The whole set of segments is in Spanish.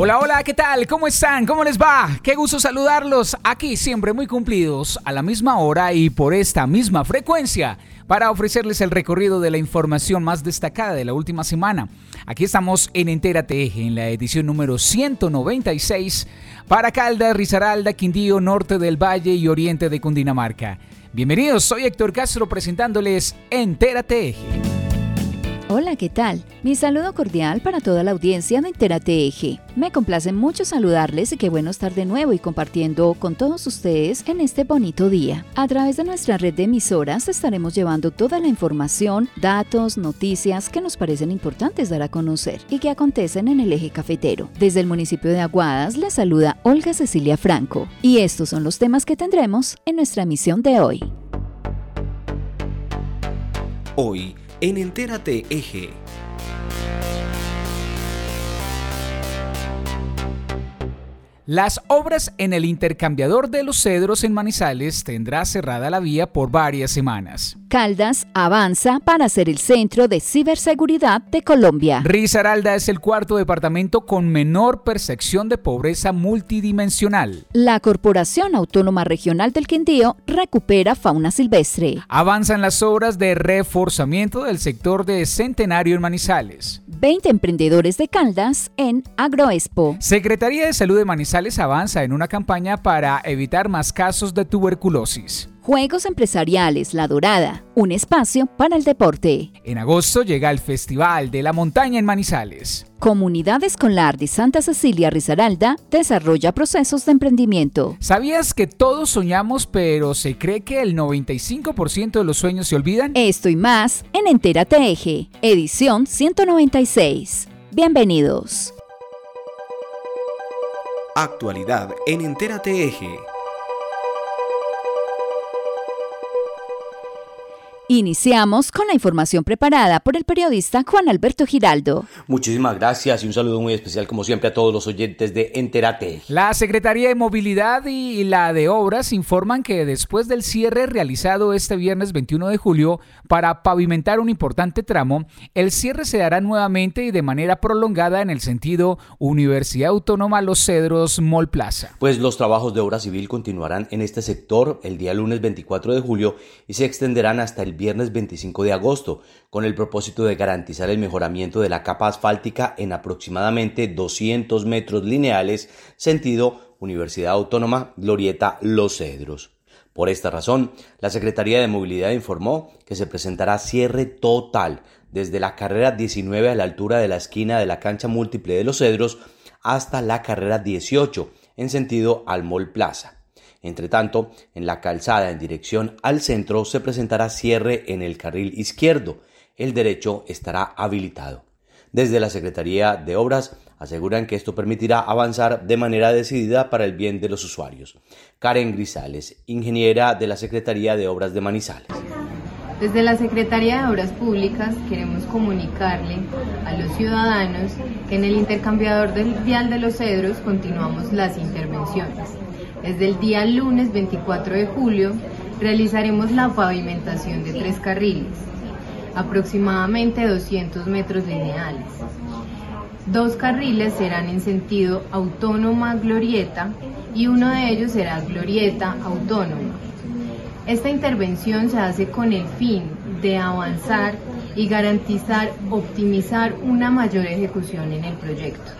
Hola, hola, ¿qué tal? ¿Cómo están? ¿Cómo les va? Qué gusto saludarlos aquí siempre muy cumplidos a la misma hora y por esta misma frecuencia para ofrecerles el recorrido de la información más destacada de la última semana. Aquí estamos en Entérate Eje, en la edición número 196 para Caldas, Risaralda, Quindío, Norte del Valle y Oriente de Cundinamarca. Bienvenidos, soy Héctor Castro presentándoles Entérate Eje. Hola, ¿qué tal? Mi saludo cordial para toda la audiencia de Entérate Eje. Me complace mucho saludarles y qué bueno estar de nuevo y compartiendo con todos ustedes en este bonito día. A través de nuestra red de emisoras estaremos llevando toda la información, datos, noticias que nos parecen importantes dar a conocer y que acontecen en el eje cafetero. Desde el municipio de Aguadas les saluda Olga Cecilia Franco y estos son los temas que tendremos en nuestra emisión de hoy. Hoy en Entérate Eje. Las obras en el intercambiador de los cedros en Manizales tendrá cerrada la vía por varias semanas. Caldas avanza para ser el centro de ciberseguridad de Colombia. Risaralda es el cuarto departamento con menor percepción de pobreza multidimensional. La Corporación Autónoma Regional del Quindío recupera fauna silvestre. Avanzan las obras de reforzamiento del sector de Centenario en Manizales. 20 emprendedores de Caldas en Agroexpo. Secretaría de Salud de Manizales avanza en una campaña para evitar más casos de tuberculosis. Juegos Empresariales La Dorada, un espacio para el deporte. En agosto llega el Festival de la Montaña en Manizales. Comunidad Escolar de Santa Cecilia Risaralda desarrolla procesos de emprendimiento. ¿Sabías que todos soñamos pero se cree que el 95% de los sueños se olvidan? Esto y más en Entérate Eje, edición 196. Bienvenidos. Actualidad en Entérate Eje. Iniciamos con la información preparada por el periodista Juan Alberto Giraldo. Muchísimas gracias y un saludo muy especial como siempre a todos los oyentes de Enterate. La Secretaría de Movilidad y la de Obras informan que después del cierre realizado este viernes 21 de julio para pavimentar un importante tramo, el cierre se dará nuevamente y de manera prolongada en el sentido Universidad Autónoma Los Cedros Mall Plaza. Pues los trabajos de obra civil continuarán en este sector el día lunes 24 de julio y se extenderán hasta el viernes 25 de agosto, con el propósito de garantizar el mejoramiento de la capa asfáltica en aproximadamente 200 metros lineales, sentido Universidad Autónoma Glorieta Los Cedros. Por esta razón, la Secretaría de Movilidad informó que se presentará cierre total desde la carrera 19 a la altura de la esquina de la cancha múltiple de Los Cedros hasta la carrera 18 en sentido al Mall Plaza. Entre tanto, en la calzada en dirección al centro se presentará cierre en el carril izquierdo. El derecho estará habilitado. Desde la Secretaría de Obras aseguran que esto permitirá avanzar de manera decidida para el bien de los usuarios. Karen Grisales, ingeniera de la Secretaría de Obras de Manizales. Desde la Secretaría de Obras Públicas queremos comunicarle a los ciudadanos que en el intercambiador del vial de los cedros continuamos las intervenciones. Desde el día lunes 24 de julio realizaremos la pavimentación de tres carriles, aproximadamente 200 metros lineales. Dos carriles serán en sentido autónoma glorieta y uno de ellos será glorieta autónoma. Esta intervención se hace con el fin de avanzar y garantizar, optimizar una mayor ejecución en el proyecto.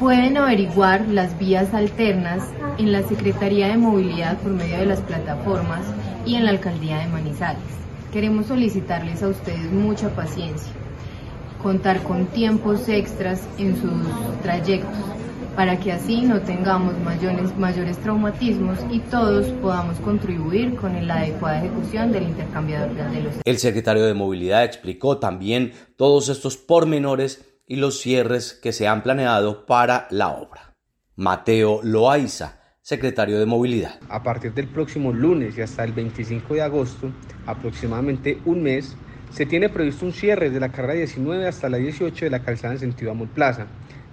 Pueden averiguar las vías alternas en la Secretaría de Movilidad por medio de las plataformas y en la Alcaldía de Manizales. Queremos solicitarles a ustedes mucha paciencia, contar con tiempos extras en sus trayectos para que así no tengamos mayores, traumatismos y todos podamos contribuir con la adecuada ejecución del intercambiador de los. El secretario de Movilidad explicó también todos estos pormenores y los cierres que se han planeado para la obra. Mateo Loaiza, secretario de Movilidad. A partir del próximo lunes y hasta el 25 de agosto, aproximadamente un mes, se tiene previsto un cierre desde la carrera 19 hasta la 18 de la calzada en sentido Amul Plaza.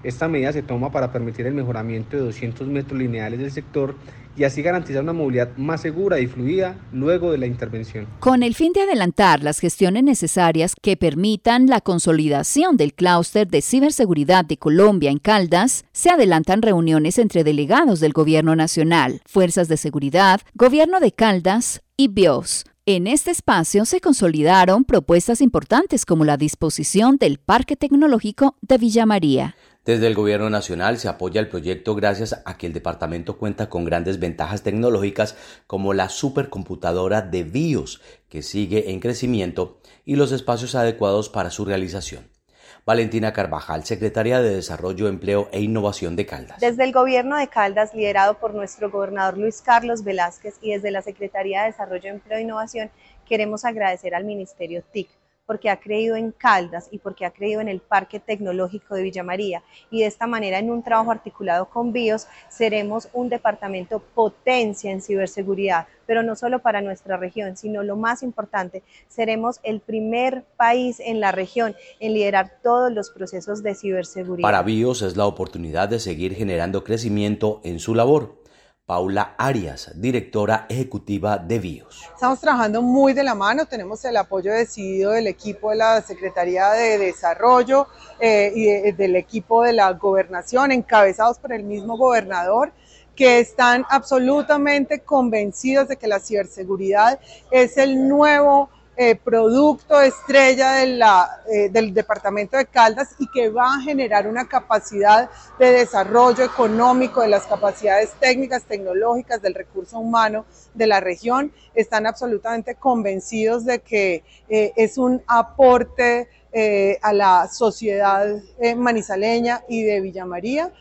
Esta medida se toma para permitir el mejoramiento de 200 metros lineales del sector y así garantizar una movilidad más segura y fluida luego de la intervención. Con el fin de adelantar las gestiones necesarias que permitan la consolidación del clúster de ciberseguridad de Colombia en Caldas, se adelantan reuniones entre delegados del Gobierno Nacional, Fuerzas de Seguridad, Gobierno de Caldas y BIOS en este espacio se consolidaron propuestas importantes como la disposición del Parque Tecnológico de Villa María. Desde el Gobierno Nacional se apoya el proyecto gracias a que el departamento cuenta con grandes ventajas tecnológicas como la supercomputadora de BIOS, que sigue en crecimiento, y los espacios adecuados para su realización. Valentina Carvajal, secretaria de Desarrollo, Empleo e Innovación de Caldas. Desde el gobierno de Caldas, liderado por nuestro gobernador Luis Carlos Velázquez y desde la Secretaría de Desarrollo, Empleo e Innovación, queremos agradecer al Ministerio TIC porque ha creído en Caldas y porque ha creído en el Parque Tecnológico de Villa María. Y de esta manera, en un trabajo articulado con BIOS, seremos un departamento potencia en ciberseguridad, pero no solo para nuestra región, sino lo más importante, seremos el primer país en la región en liderar todos los procesos de ciberseguridad. Para BIOS es la oportunidad de seguir generando crecimiento en su labor Paula Arias, directora ejecutiva de BIOS. Estamos trabajando muy de la mano, tenemos el apoyo decidido del equipo de la Secretaría de Desarrollo eh, y del equipo de la gobernación, encabezados por el mismo gobernador que están absolutamente convencidos de que la ciberseguridad es el nuevo eh, producto estrella de la, eh, del departamento de Caldas y que va a generar una capacidad de desarrollo económico de las capacidades técnicas, tecnológicas, del recurso humano de la región. Están absolutamente convencidos de que eh, es un aporte a la sociedad manizaleña y de Villa María.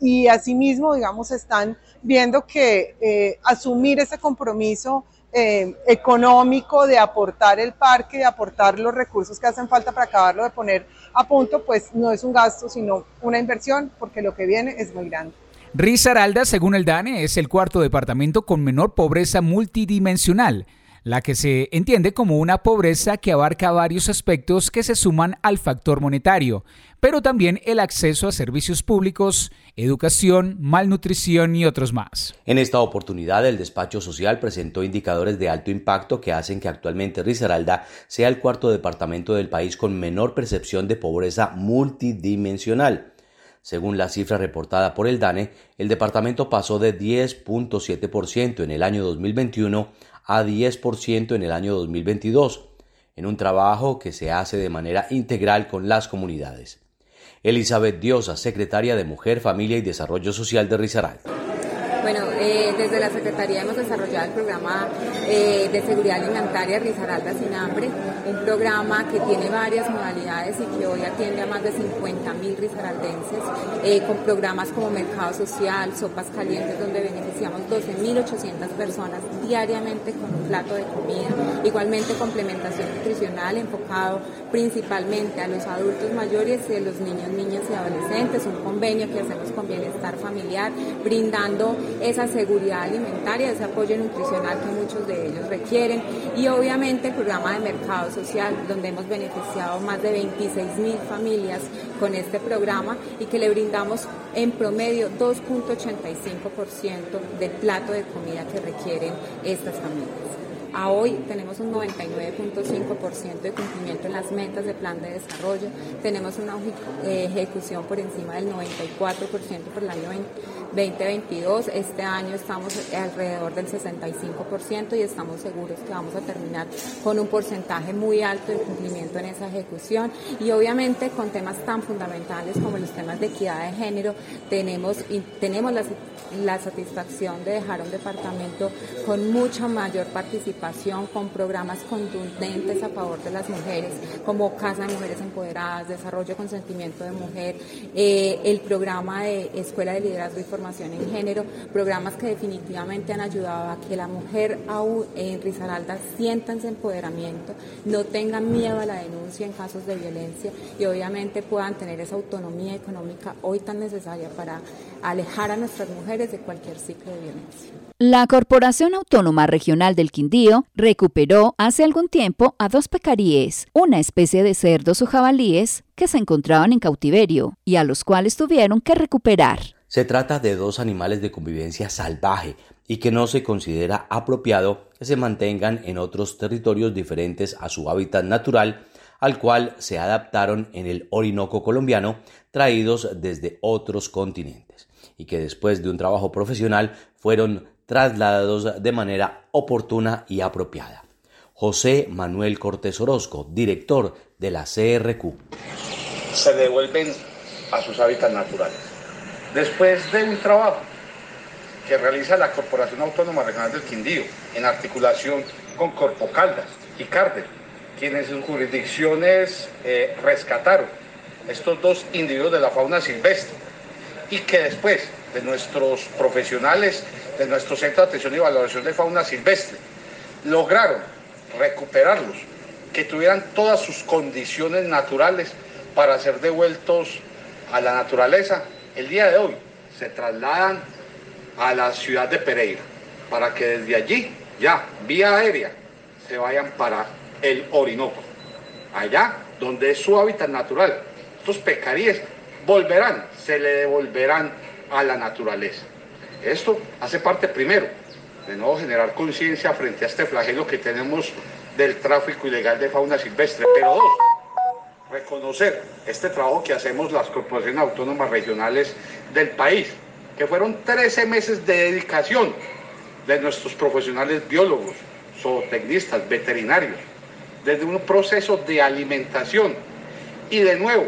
y asimismo, digamos, están viendo que asumir ese compromiso eh, económico de aportar el parque, de aportar los recursos que hacen falta para acabarlo de poner a punto, pues no es un gasto, sino una inversión, porque lo que viene es muy grande. Risaralda, según el DANE, es el cuarto departamento con menor pobreza multidimensional la que se entiende como una pobreza que abarca varios aspectos que se suman al factor monetario, pero también el acceso a servicios públicos, educación, malnutrición y otros más. En esta oportunidad, el despacho social presentó indicadores de alto impacto que hacen que actualmente Risaralda sea el cuarto departamento del país con menor percepción de pobreza multidimensional. Según la cifra reportada por el DANE, el departamento pasó de 10.7% en el año 2021 a 10% en el año 2022, en un trabajo que se hace de manera integral con las comunidades. Elizabeth Diosa, secretaria de Mujer, Familia y Desarrollo Social de Risaralda. Bueno, eh, desde la Secretaría hemos desarrollado el programa eh, de seguridad alimentaria Risaralda sin hambre, un programa que tiene varias modalidades y que hoy atiende a más de 50 mil risaraldenses, eh, con programas como Mercado Social, Sopas Calientes, donde beneficiamos 12.800 personas diariamente con un plato de comida, igualmente complementación nutricional enfocado principalmente a los adultos mayores y a los niños, niñas y adolescentes, un convenio que hacemos con Bienestar Familiar, brindando esa seguridad alimentaria, ese apoyo nutricional que muchos de ellos requieren y obviamente el programa de mercado social donde hemos beneficiado más de 26 mil familias con este programa y que le brindamos en promedio 2.85% del plato de comida que requieren estas familias. A hoy tenemos un 99.5% de cumplimiento en las metas de plan de desarrollo, tenemos una eh, ejecución por encima del 94% por el año 2022, este año estamos alrededor del 65% y estamos seguros que vamos a terminar con un porcentaje muy alto de cumplimiento en esa ejecución. Y obviamente con temas tan fundamentales como los temas de equidad de género tenemos, tenemos la, la satisfacción de dejar un departamento con mucha mayor participación participación con programas contundentes a favor de las mujeres, como Casa de Mujeres Empoderadas, Desarrollo con Sentimiento de Mujer, eh, el programa de Escuela de Liderazgo y Formación en Género, programas que definitivamente han ayudado a que la mujer en Risaralda sienta ese empoderamiento, no tenga miedo a la denuncia en casos de violencia y obviamente puedan tener esa autonomía económica hoy tan necesaria para alejar a nuestras mujeres de cualquier ciclo de violencia. La Corporación Autónoma Regional del Quindío recuperó hace algún tiempo a dos pecaríes, una especie de cerdos o jabalíes que se encontraban en cautiverio y a los cuales tuvieron que recuperar. Se trata de dos animales de convivencia salvaje y que no se considera apropiado que se mantengan en otros territorios diferentes a su hábitat natural, al cual se adaptaron en el Orinoco colombiano, traídos desde otros continentes, y que después de un trabajo profesional fueron trasladados de manera oportuna y apropiada. José Manuel Cortés Orozco, director de la CRQ. Se devuelven a sus hábitats naturales. Después de un trabajo que realiza la Corporación Autónoma Regional del Quindío, en articulación con Corpo Caldas y Cárdenas, quienes en jurisdicciones eh, rescataron estos dos individuos de la fauna silvestre y que después de nuestros profesionales de nuestro Centro de Atención y Valoración de Fauna Silvestre lograron recuperarlos, que tuvieran todas sus condiciones naturales para ser devueltos a la naturaleza. El día de hoy se trasladan a la ciudad de Pereira para que desde allí, ya vía aérea, se vayan para el Orinoco, allá donde es su hábitat natural. Estos pecaríes volverán, se le devolverán a la naturaleza. Esto hace parte primero de no generar conciencia frente a este flagelo que tenemos del tráfico ilegal de fauna silvestre, pero dos, reconocer este trabajo que hacemos las corporaciones autónomas regionales del país, que fueron 13 meses de dedicación de nuestros profesionales biólogos, zootecnistas, veterinarios, desde un proceso de alimentación y de nuevo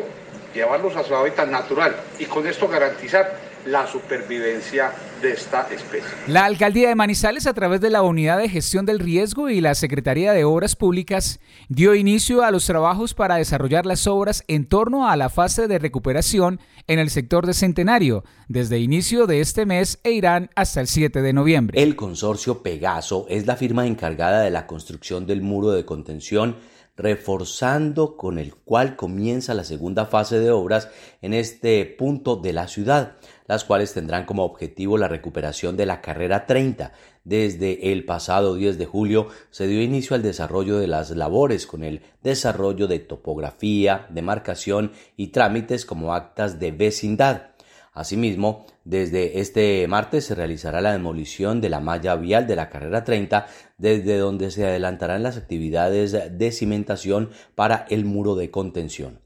llevarlos a su hábitat natural y con esto garantizar la supervivencia de esta especie. La alcaldía de Manizales, a través de la Unidad de Gestión del Riesgo y la Secretaría de Obras Públicas, dio inicio a los trabajos para desarrollar las obras en torno a la fase de recuperación en el sector de Centenario, desde inicio de este mes e irán hasta el 7 de noviembre. El consorcio Pegaso es la firma encargada de la construcción del muro de contención reforzando con el cual comienza la segunda fase de obras en este punto de la ciudad, las cuales tendrán como objetivo la recuperación de la carrera 30. Desde el pasado 10 de julio se dio inicio al desarrollo de las labores con el desarrollo de topografía, demarcación y trámites como actas de vecindad. Asimismo, desde este martes se realizará la demolición de la malla vial de la carrera 30, desde donde se adelantarán las actividades de cimentación para el muro de contención.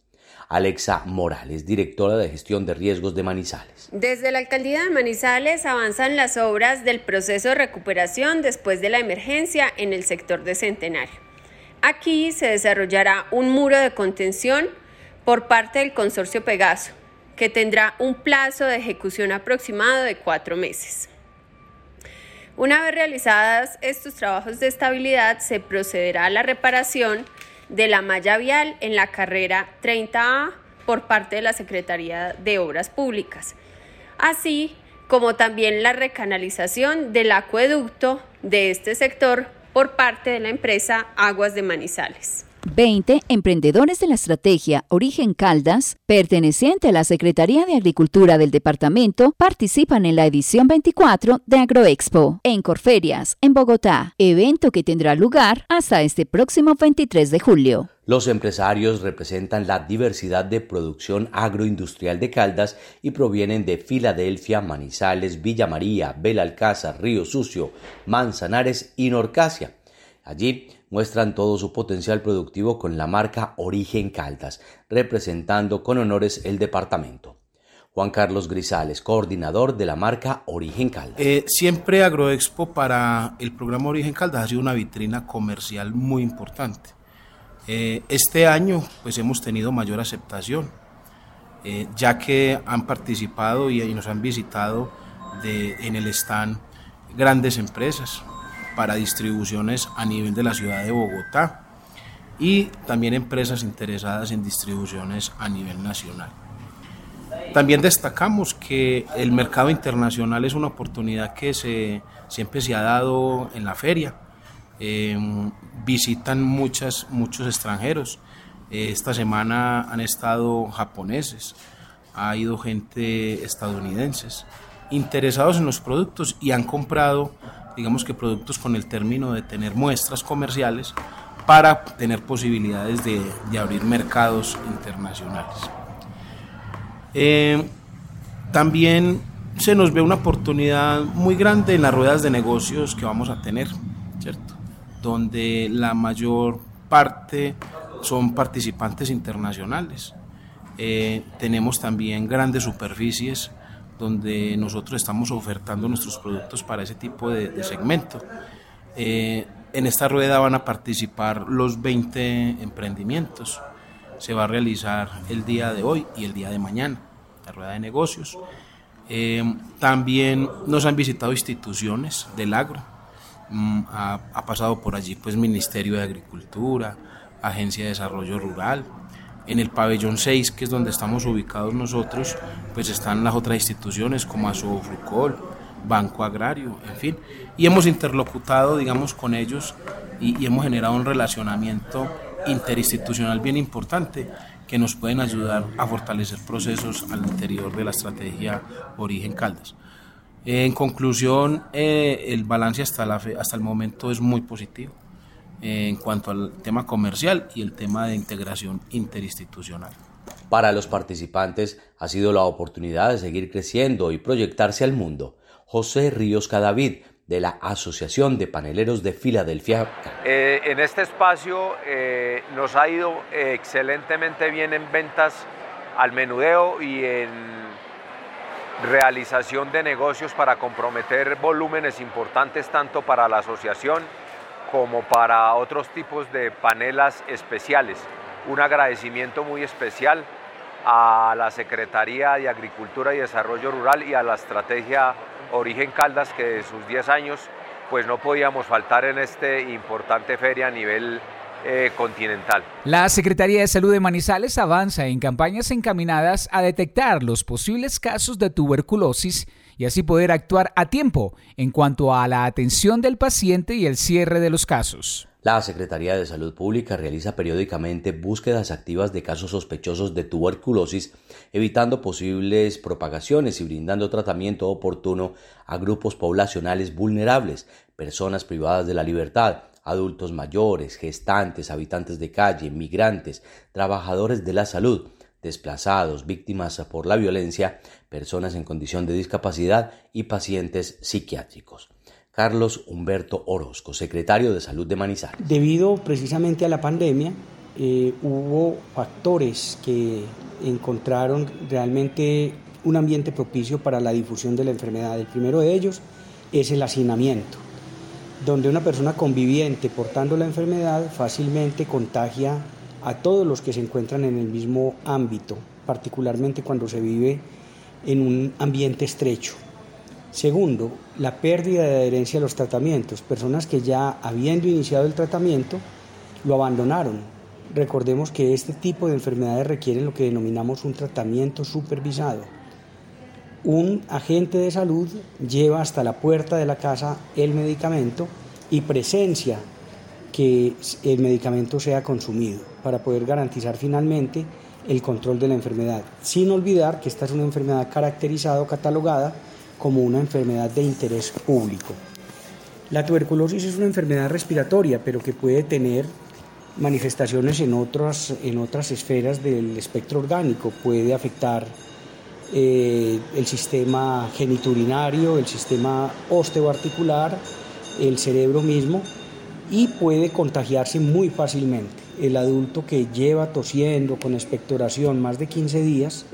Alexa Morales, directora de gestión de riesgos de Manizales. Desde la alcaldía de Manizales avanzan las obras del proceso de recuperación después de la emergencia en el sector de Centenario. Aquí se desarrollará un muro de contención por parte del consorcio Pegaso que tendrá un plazo de ejecución aproximado de cuatro meses. Una vez realizadas estos trabajos de estabilidad, se procederá a la reparación de la malla vial en la carrera 30A por parte de la Secretaría de Obras Públicas, así como también la recanalización del acueducto de este sector por parte de la empresa Aguas de Manizales. 20 emprendedores de la estrategia Origen Caldas, perteneciente a la Secretaría de Agricultura del departamento, participan en la edición 24 de Agroexpo en Corferias, en Bogotá, evento que tendrá lugar hasta este próximo 23 de julio. Los empresarios representan la diversidad de producción agroindustrial de Caldas y provienen de Filadelfia, Manizales, Villa María, Belalcázar, Río Sucio, Manzanares y Norcasia. Allí muestran todo su potencial productivo con la marca Origen Caldas, representando con honores el departamento. Juan Carlos Grisales, coordinador de la marca Origen Caldas. Eh, siempre Agroexpo para el programa Origen Caldas ha sido una vitrina comercial muy importante. Eh, este año pues hemos tenido mayor aceptación, eh, ya que han participado y, nos han visitado en el stand grandes empresas, para distribuciones a nivel de la ciudad de Bogotá y también empresas interesadas en distribuciones a nivel nacional. También destacamos que el mercado internacional es una oportunidad que se, siempre se ha dado en la feria. Em, visitan muchas, muchos extranjeros. esta semana han estado japoneses, ha ido gente estadounidenses interesados en los productos y han comprado, digamos que productos con el término de tener muestras comerciales para tener posibilidades de, abrir mercados internacionales. Eh, también se nos ve una oportunidad muy grande en las ruedas de negocios que vamos a tener, ¿cierto? Donde la mayor parte son participantes internacionales. Eh, tenemos también grandes superficies donde nosotros estamos ofertando nuestros productos para ese tipo de, segmento. Eh, en esta rueda van a participar los 20 emprendimientos. Se va a realizar el día de hoy y el día de mañana, la rueda de negocios. Eh, también nos han visitado instituciones del agro. Mm, ha, ha, pasado por allí pues Ministerio de Agricultura, Agencia de Desarrollo Rural, en el pabellón 6, que es donde estamos ubicados nosotros, pues están las otras instituciones como Asobufrucol, Banco Agrario, en fin. Y hemos interlocutado, digamos, con ellos y, hemos generado un relacionamiento interinstitucional bien importante que nos pueden ayudar a fortalecer procesos al interior de la estrategia Origen Caldas. En conclusión, eh, el balance hasta, hasta el momento es muy positivo en cuanto al tema comercial y el tema de integración interinstitucional. Para los participantes ha sido la oportunidad de seguir creciendo y proyectarse al mundo. José Ríos Cadavid, de la Asociación de Paneleros de Filadelfia. Eh, en este espacio eh, nos ha ido excelentemente bien en ventas al menudeo y en realización de negocios para comprometer volúmenes importantes tanto para la asociación como para otros tipos de panelas especiales. Un agradecimiento muy especial a la Secretaría de Agricultura y Desarrollo Rural y a la estrategia Origen Caldas que de sus 10 años pues no podíamos faltar en este importante feria a nivel eh, continental. La Secretaría de Salud de Manizales avanza en campañas encaminadas a detectar los posibles casos de tuberculosis y así poder actuar a tiempo en cuanto a la atención del paciente y el cierre de los casos. La Secretaría de Salud Pública realiza periódicamente búsquedas activas de casos sospechosos de tuberculosis, evitando posibles propagaciones y brindando tratamiento oportuno a grupos poblacionales vulnerables, personas privadas de la libertad, adultos mayores, gestantes, habitantes de calle, migrantes, trabajadores de la salud, desplazados, víctimas por la violencia, personas en condición de discapacidad y pacientes psiquiátricos. Carlos Humberto Orozco, secretario de Salud de Manizales. Debido precisamente a la pandemia, eh, hubo factores que encontraron realmente un ambiente propicio para la difusión de la enfermedad. El primero de ellos es el hacinamiento, donde una persona conviviente portando la enfermedad fácilmente contagia a todos los que se encuentran en el mismo ámbito, particularmente cuando se vive en un ambiente estrecho. Segundo, la pérdida de adherencia a los tratamientos. Personas que ya habiendo iniciado el tratamiento lo abandonaron. Recordemos que este tipo de enfermedades requieren lo que denominamos un tratamiento supervisado. Un agente de salud lleva hasta la puerta de la casa el medicamento y presencia que el medicamento sea consumido para poder garantizar finalmente el control de la enfermedad, sin olvidar que esta es una enfermedad caracterizada o catalogada como una enfermedad de interés público. La tuberculosis es una enfermedad respiratoria, pero que puede tener manifestaciones en otras, en otras esferas del espectro orgánico. Puede afectar eh, el sistema geniturinario, el sistema osteoarticular, el cerebro mismo y puede contagiarse muy fácilmente. El adulto que lleva tosiendo con expectoración más de 15 días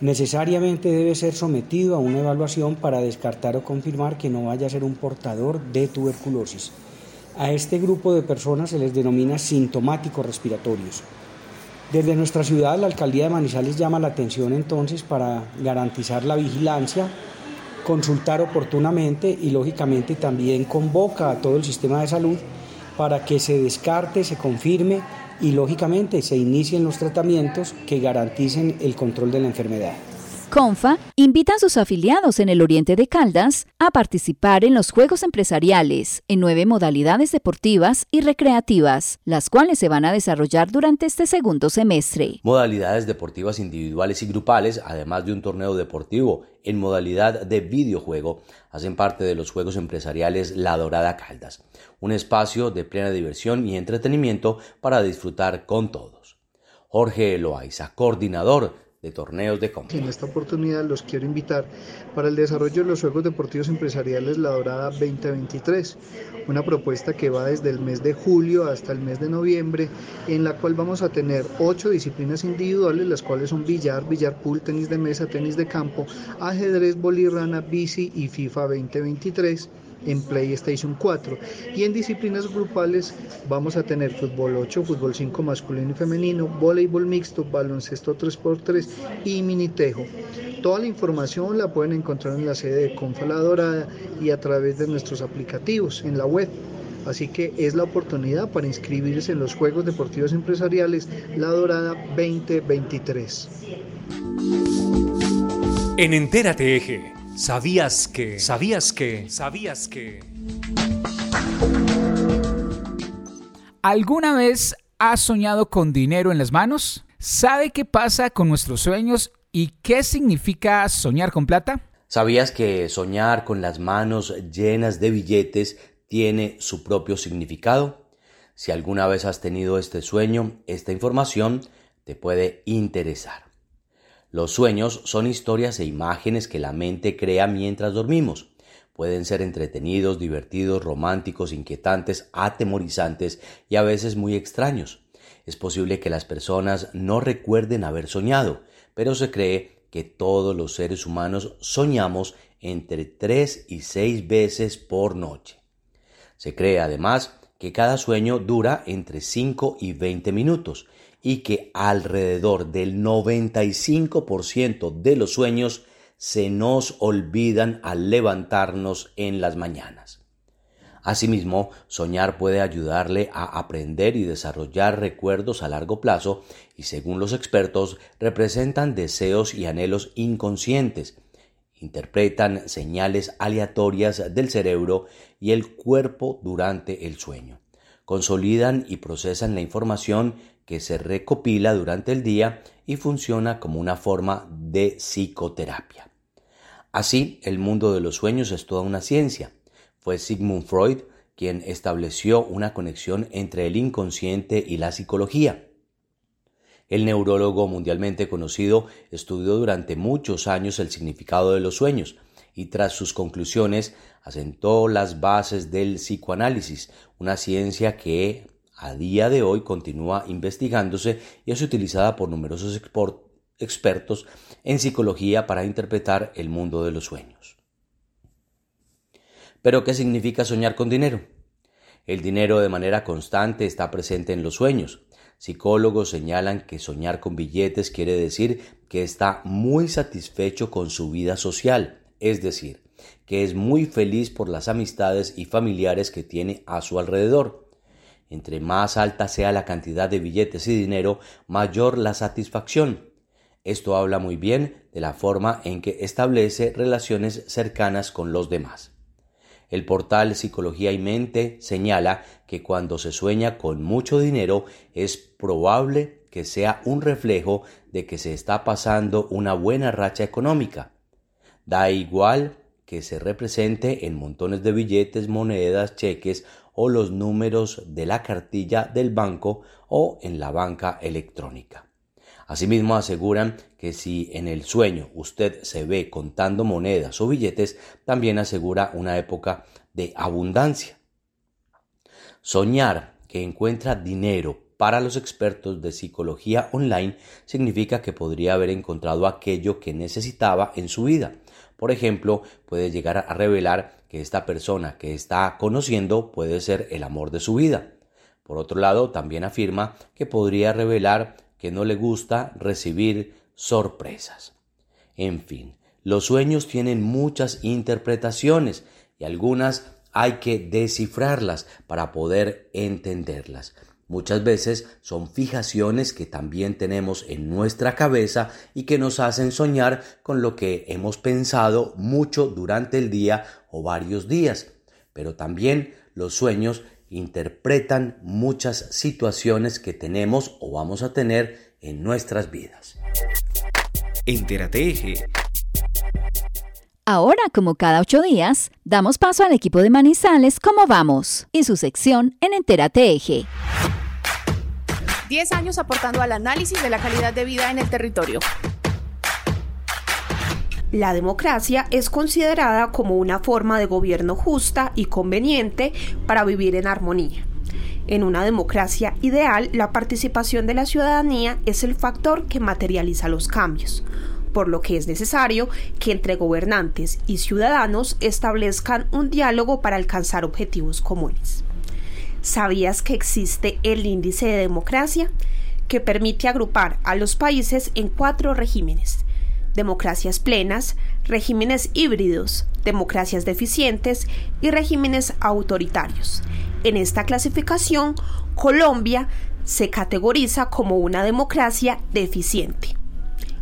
necesariamente debe ser sometido a una evaluación para descartar o confirmar que no vaya a ser un portador de tuberculosis. A este grupo de personas se les denomina sintomáticos respiratorios. Desde nuestra ciudad, la alcaldía de Manizales llama la atención entonces para garantizar la vigilancia consultar oportunamente y lógicamente también convoca a todo el sistema de salud para que se descarte, se confirme y lógicamente se inicien los tratamientos que garanticen el control de la enfermedad. CONFA invita a sus afiliados en el oriente de Caldas a participar en los Juegos Empresariales en nueve modalidades deportivas y recreativas, las cuales se van a desarrollar durante este segundo semestre. Modalidades deportivas individuales y grupales, además de un torneo deportivo en modalidad de videojuego, hacen parte de los Juegos Empresariales La Dorada Caldas, un espacio de plena diversión y entretenimiento para disfrutar con todos. Jorge Loaiza, coordinador de torneos de En esta oportunidad los quiero invitar para el desarrollo de los Juegos Deportivos Empresariales La Dorada 2023, una propuesta que va desde el mes de julio hasta el mes de noviembre, en la cual vamos a tener ocho disciplinas individuales, las cuales son billar, billar pool, tenis de mesa, tenis de campo, ajedrez, bolirrana, bici y FIFA 2023 en PlayStation 4. Y en disciplinas grupales vamos a tener fútbol 8, fútbol 5 masculino y femenino, voleibol mixto, baloncesto 3x3 y minitejo. Toda la información la pueden encontrar en la sede de Confa La Dorada y a través de nuestros aplicativos en la web. Así que es la oportunidad para inscribirse en los Juegos Deportivos Empresariales La Dorada 2023. En Entérate Eje ¿Sabías que? ¿Sabías que? ¿Sabías que? ¿Alguna vez has soñado con dinero en las manos? ¿Sabe qué pasa con nuestros sueños y qué significa soñar con plata? ¿Sabías que soñar con las manos llenas de billetes tiene su propio significado? Si alguna vez has tenido este sueño, esta información te puede interesar. Los sueños son historias e imágenes que la mente crea mientras dormimos. Pueden ser entretenidos, divertidos, románticos, inquietantes, atemorizantes y a veces muy extraños. Es posible que las personas no recuerden haber soñado, pero se cree que todos los seres humanos soñamos entre 3 y 6 veces por noche. Se cree además que cada sueño dura entre 5 y 20 minutos y que alrededor del 95% de los sueños se nos olvidan al levantarnos en las mañanas. Asimismo, soñar puede ayudarle a aprender y desarrollar recuerdos a largo plazo y según los expertos representan deseos y anhelos inconscientes, interpretan señales aleatorias del cerebro y el cuerpo durante el sueño, consolidan y procesan la información que se recopila durante el día y funciona como una forma de psicoterapia. Así, el mundo de los sueños es toda una ciencia. Fue Sigmund Freud quien estableció una conexión entre el inconsciente y la psicología. El neurólogo mundialmente conocido estudió durante muchos años el significado de los sueños y tras sus conclusiones asentó las bases del psicoanálisis, una ciencia que a día de hoy continúa investigándose y es utilizada por numerosos expertos en psicología para interpretar el mundo de los sueños. Pero, ¿qué significa soñar con dinero? El dinero de manera constante está presente en los sueños. Psicólogos señalan que soñar con billetes quiere decir que está muy satisfecho con su vida social, es decir, que es muy feliz por las amistades y familiares que tiene a su alrededor. Entre más alta sea la cantidad de billetes y dinero, mayor la satisfacción. Esto habla muy bien de la forma en que establece relaciones cercanas con los demás. El portal Psicología y Mente señala que cuando se sueña con mucho dinero es probable que sea un reflejo de que se está pasando una buena racha económica. Da igual que se represente en montones de billetes, monedas, cheques o los números de la cartilla del banco o en la banca electrónica. Asimismo aseguran que si en el sueño usted se ve contando monedas o billetes, también asegura una época de abundancia. Soñar que encuentra dinero para los expertos de psicología online significa que podría haber encontrado aquello que necesitaba en su vida. Por ejemplo, puede llegar a revelar que esta persona que está conociendo puede ser el amor de su vida. Por otro lado, también afirma que podría revelar que no le gusta recibir sorpresas. En fin, Los sueños tienen muchas interpretaciones y algunas hay que descifrarlas para poder entenderlas. Muchas veces son fijaciones que también tenemos en nuestra cabeza y que nos hacen soñar con lo que hemos pensado mucho durante el día o varios días. Pero también los sueños interpretan muchas situaciones que tenemos o vamos a tener en nuestras vidas. Entérate Eje. Ahora, como cada ocho días, damos paso al equipo de Manizales ¿Cómo vamos? y su sección en Entérate Eje. 10 años aportando al análisis de la calidad de vida en el territorio. La democracia es considerada como una forma de gobierno justa y conveniente para vivir en armonía. En una democracia ideal, la participación de la ciudadanía es el factor que materializa los cambios, por lo que es necesario que entre gobernantes y ciudadanos establezcan un diálogo para alcanzar objetivos comunes. ¿Sabías que existe el índice de democracia? que permite agrupar a los países en cuatro regímenes. Democracias plenas, regímenes híbridos, democracias deficientes y regímenes autoritarios. En esta clasificación, Colombia se categoriza como una democracia deficiente.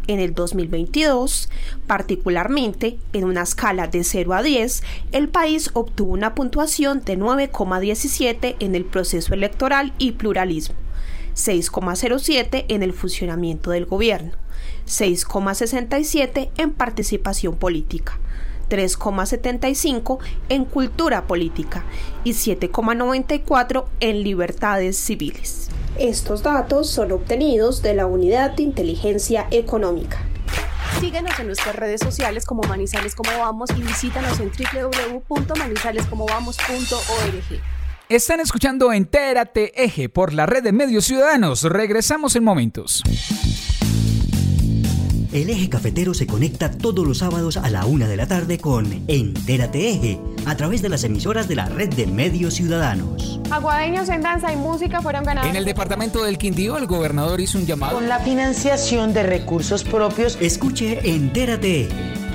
En el 2022, particularmente en una escala de 0 a 10, el país obtuvo una puntuación de 9,17 en el proceso electoral y pluralismo, 6,07 en el funcionamiento del gobierno, 6,67 en participación política, 3,75 en cultura política y 7,94 en libertades civiles. Estos datos son obtenidos de la Unidad de Inteligencia Económica. Síguenos en nuestras redes sociales como Manizales Como Vamos y visítanos en www.manizalescomovamos.org. Están escuchando Entérate Eje por la red de medios ciudadanos. Regresamos en momentos. El eje cafetero se conecta todos los sábados a la una de la tarde con Entérate Eje, a través de las emisoras de la red de medios ciudadanos. Aguadeños en danza y música fueron ganados. En el departamento del Quindío, el gobernador hizo un llamado. Con la financiación de recursos propios. Escuche Entérate Eje,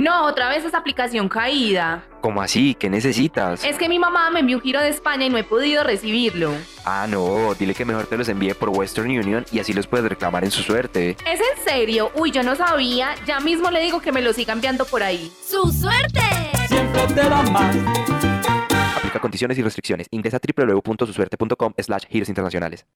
No, otra vez esa aplicación caída. ¿Cómo así? ¿Qué necesitas? Es que mi mamá me envió un giro de España y no he podido recibirlo. Ah, no, dile que mejor te los envíe por Western Union y así los puedes reclamar en su suerte. ¿Es en serio? Uy, yo no sabía. Ya mismo le digo que me lo siga enviando por ahí. ¡Su suerte! Siempre te va más. Aplica condiciones y restricciones. Ingresa a www.susuerte.com slash giros internacionales.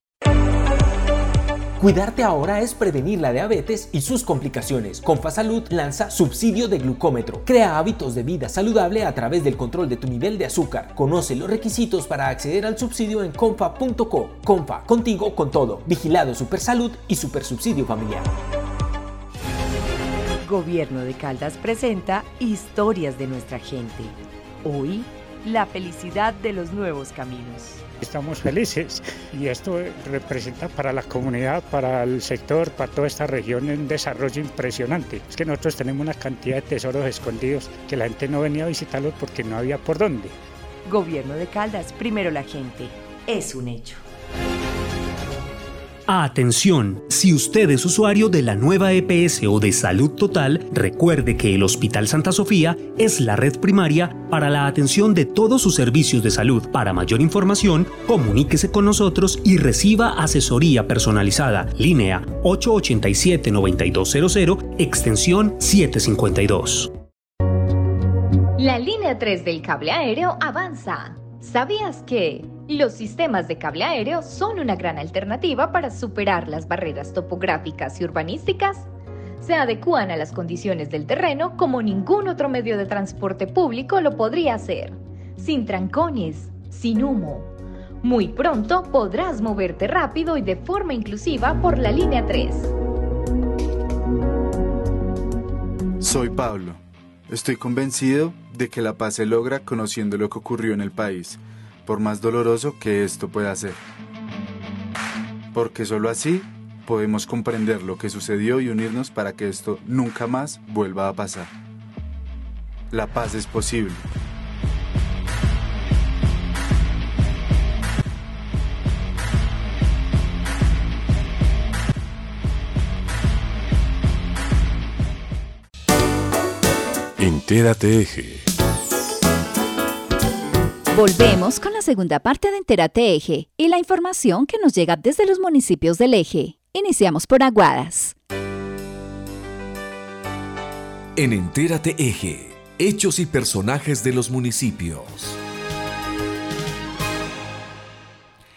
Cuidarte ahora es prevenir la diabetes y sus complicaciones. Confasalud lanza subsidio de glucómetro. Crea hábitos de vida saludable a través del control de tu nivel de azúcar. Conoce los requisitos para acceder al subsidio en confa.co. Confa, contigo con todo. Vigilado Supersalud y Supersubsidio Familiar. Gobierno de Caldas presenta Historias de nuestra gente. Hoy, la felicidad de los nuevos caminos. Estamos felices y esto representa para la comunidad, para el sector, para toda esta región un desarrollo impresionante. Es que nosotros tenemos una cantidad de tesoros escondidos que la gente no venía a visitarlos porque no había por dónde. Gobierno de Caldas, primero la gente. Es un hecho. Atención, si usted es usuario de la nueva EPS o de Salud Total, recuerde que el Hospital Santa Sofía es la red primaria para la atención de todos sus servicios de salud. Para mayor información, comuníquese con nosotros y reciba asesoría personalizada. Línea 887-9200, extensión 752. La línea 3 del cable aéreo avanza. ¿Sabías que los sistemas de cable aéreo son una gran alternativa para superar las barreras topográficas y urbanísticas? Se adecúan a las condiciones del terreno como ningún otro medio de transporte público lo podría hacer, sin trancones, sin humo. Muy pronto podrás moverte rápido y de forma inclusiva por la línea 3. Soy Pablo Estoy convencido de que la paz se logra conociendo lo que ocurrió en el país, por más doloroso que esto pueda ser. Porque solo así podemos comprender lo que sucedió y unirnos para que esto nunca más vuelva a pasar. La paz es posible. Entérate Eje. Volvemos con la segunda parte de Entérate Eje y la información que nos llega desde los municipios del eje. Iniciamos por Aguadas. En Entérate Eje, hechos y personajes de los municipios.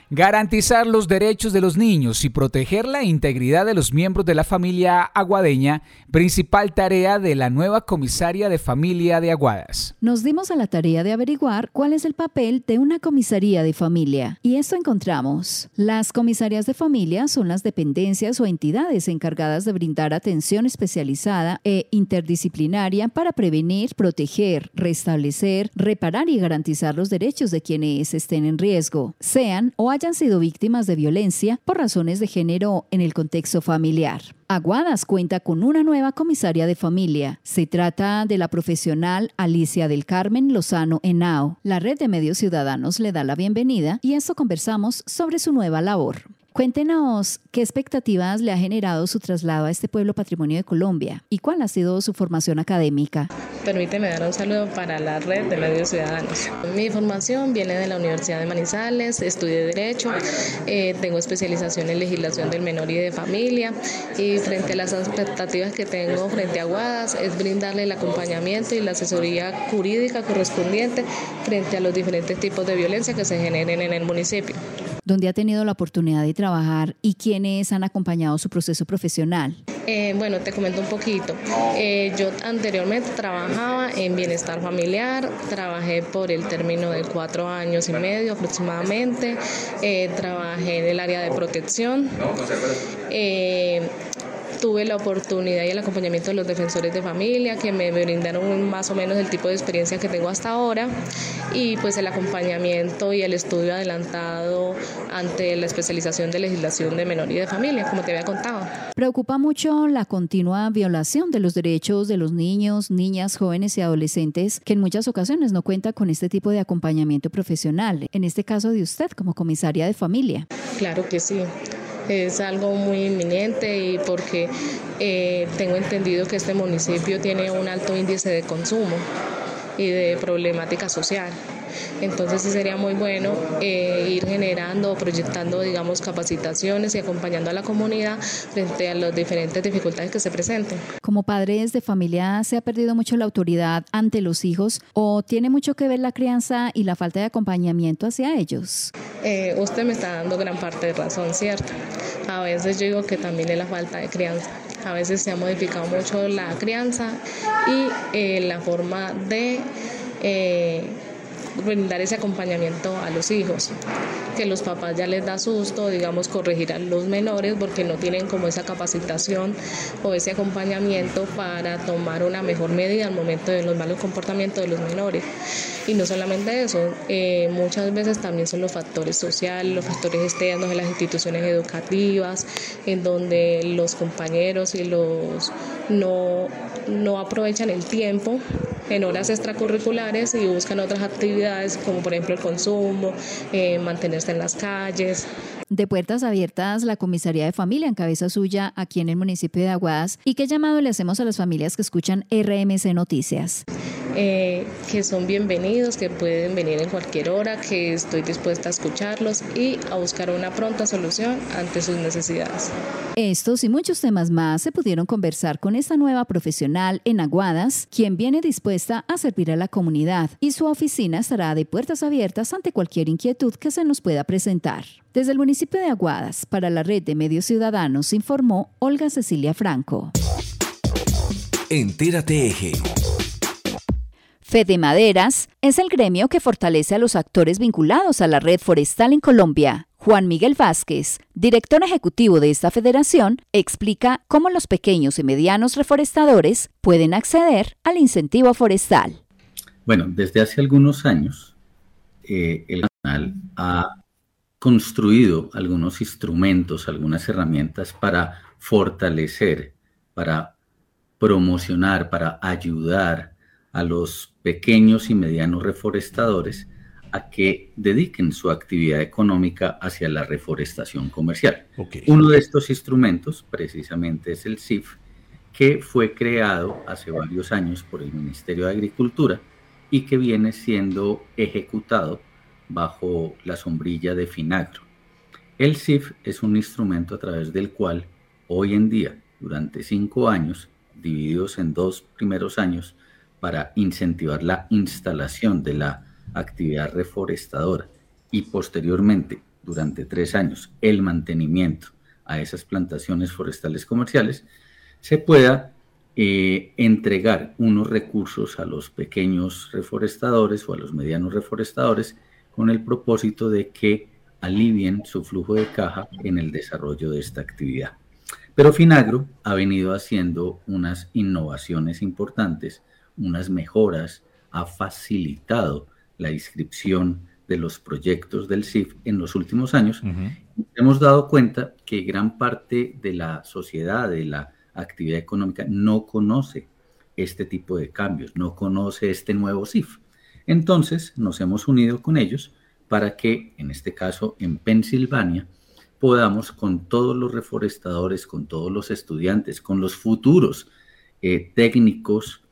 Garantizar los derechos de los niños y proteger la integridad de los miembros de la familia aguadeña, principal tarea de la nueva comisaria de familia de Aguadas. Nos dimos a la tarea de averiguar cuál es el papel de una comisaría de familia. Y esto encontramos. Las comisarias de familia son las dependencias o entidades encargadas de brindar atención especializada e interdisciplinaria para prevenir, proteger, restablecer, reparar y garantizar los derechos de quienes estén en riesgo, sean o hayan sido víctimas de violencia por razones de género en el contexto familiar. Aguadas cuenta con una nueva comisaria de familia. Se trata de la profesional Alicia del Carmen Lozano Henao. La red de medios ciudadanos le da la bienvenida y eso conversamos sobre su nueva labor. Cuéntenos qué expectativas le ha generado su traslado a este pueblo patrimonio de Colombia y cuál ha sido su formación académica. Permíteme dar un saludo para la red de medios ciudadanos. Mi formación viene de la Universidad de Manizales, estudié Derecho, eh, tengo especialización en legislación del menor y de familia y frente a las expectativas que tengo frente a Aguadas es brindarle el acompañamiento y la asesoría jurídica correspondiente frente a los diferentes tipos de violencia que se generen en el municipio dónde ha tenido la oportunidad de trabajar y quiénes han acompañado su proceso profesional. Eh, bueno, te comento un poquito. Eh, yo anteriormente trabajaba en bienestar familiar, trabajé por el término de cuatro años y medio aproximadamente, eh, trabajé en el área de protección tuve la oportunidad y el acompañamiento de los defensores de familia que me brindaron más o menos el tipo de experiencia que tengo hasta ahora y pues el acompañamiento y el estudio adelantado ante la especialización de legislación de menor y de familia, como te había contado. Preocupa mucho la continua violación de los derechos de los niños, niñas, jóvenes y adolescentes que en muchas ocasiones no cuenta con este tipo de acompañamiento profesional, en este caso de usted como comisaria de familia. Claro que sí es algo muy inminente y porque eh, tengo entendido que este municipio tiene un alto índice de consumo y de problemática social. Entonces sí sería muy bueno eh, ir generando proyectando, digamos, capacitaciones y acompañando a la comunidad frente a las diferentes dificultades que se presenten. Como padres de familia, ¿se ha perdido mucho la autoridad ante los hijos o tiene mucho que ver la crianza y la falta de acompañamiento hacia ellos? Eh, usted me está dando gran parte de razón, ¿cierto? A veces yo digo que también es la falta de crianza. A veces se ha modificado mucho la crianza y eh, la forma de brindar ese acompañamiento a los hijos, que los papás ya les da susto, digamos, corregir a los menores porque no tienen como esa capacitación o ese acompañamiento para tomar una mejor medida al momento de los malos comportamientos de los menores. Y no solamente eso, eh, muchas veces también son los factores sociales, los factores externos de las instituciones educativas, en donde los compañeros y los no, no aprovechan el tiempo en horas extracurriculares y buscan otras actividades como por ejemplo el consumo, eh, mantenerse en las calles. De puertas abiertas, la comisaría de familia en cabeza suya aquí en el municipio de Aguadas. ¿Y qué llamado le hacemos a las familias que escuchan RMC Noticias? Eh, que son bienvenidos, que pueden venir en cualquier hora, que estoy dispuesta a escucharlos y a buscar una pronta solución ante sus necesidades. Estos y muchos temas más se pudieron conversar con esta nueva profesional en Aguadas, quien viene dispuesta a servir a la comunidad y su oficina estará de puertas abiertas ante cualquier inquietud que se nos pueda presentar. Desde el municipio de Aguadas, para la red de medios ciudadanos, informó Olga Cecilia Franco. Entérate Eje. Fede Maderas es el gremio que fortalece a los actores vinculados a la red forestal en Colombia Juan Miguel Vázquez, director ejecutivo de esta federación, explica cómo los pequeños y medianos reforestadores pueden acceder al incentivo forestal. Bueno, desde hace algunos años, eh, el canal ha construido algunos instrumentos, algunas herramientas para fortalecer, para promocionar, para ayudar a los pequeños y medianos reforestadores a que dediquen su actividad económica hacia la reforestación comercial. Uno de estos instrumentos precisamente es el CIF, que fue creado hace varios años por el Ministerio de Agricultura y que viene siendo ejecutado bajo la sombrilla de Finagro. El CIF es un instrumento a través del cual hoy en día, durante cinco años, divididos en dos primeros años, para incentivar la instalación de la actividad reforestadora y posteriormente, durante tres años, el mantenimiento a esas plantaciones forestales comerciales, se pueda eh, entregar unos recursos a los pequeños reforestadores o a los medianos reforestadores con el propósito de que alivien su flujo de caja en el desarrollo de esta actividad. Pero Finagro ha venido haciendo unas innovaciones importantes, unas mejoras, ha facilitado la inscripción de los proyectos del CIF en los últimos años. Hemos dado cuenta que gran parte de la sociedad, de la actividad económica, no conoce este tipo de cambios, no conoce este nuevo CIF. Entonces nos hemos unido con ellos para que, en este caso, en Pensilvania, podamos con todos los reforestadores, con todos los estudiantes, con los futuros eh, técnicos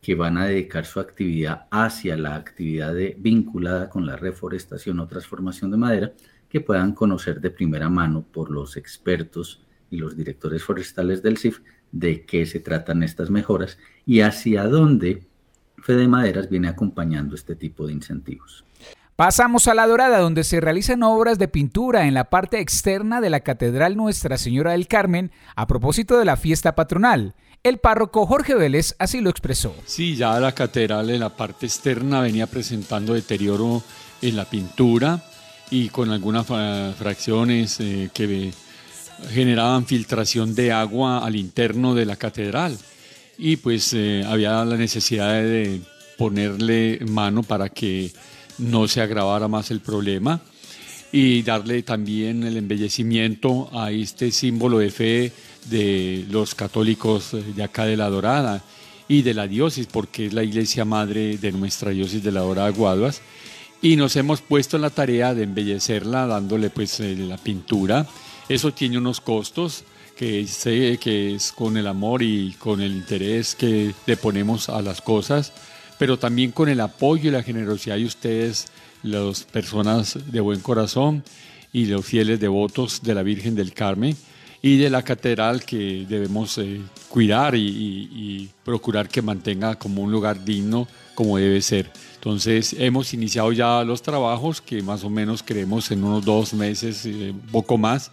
que van a dedicar su actividad hacia la actividad vinculada con la reforestación o transformación de madera, que puedan conocer de primera mano por los expertos y los directores forestales del CIF de qué se tratan estas mejoras y hacia dónde Fede Maderas viene acompañando este tipo de incentivos. Pasamos a La Dorada, donde se realizan obras de pintura en la parte externa de la Catedral Nuestra Señora del Carmen a propósito de la fiesta patronal. El párroco Jorge Vélez así lo expresó. Sí, ya la catedral en la parte externa venía presentando deterioro en la pintura y con algunas fracciones eh, que generaban filtración de agua al interno de la catedral y pues eh, había la necesidad de ponerle mano para que no se agravara más el problema y darle también el embellecimiento a este símbolo de fe de los católicos de acá de la Dorada y de la diócesis, porque es la iglesia madre de nuestra diócesis de la Dorada Guaduas. Y nos hemos puesto en la tarea de embellecerla dándole pues eh, la pintura. Eso tiene unos costos, que sé que es con el amor y con el interés que le ponemos a las cosas, pero también con el apoyo y la generosidad de ustedes, las personas de buen corazón y los fieles devotos de la Virgen del Carmen y de la catedral que debemos eh, cuidar y, y, procurar que mantenga como un lugar digno como debe ser. Entonces hemos iniciado ya los trabajos que más o menos creemos en unos dos meses, eh, poco más,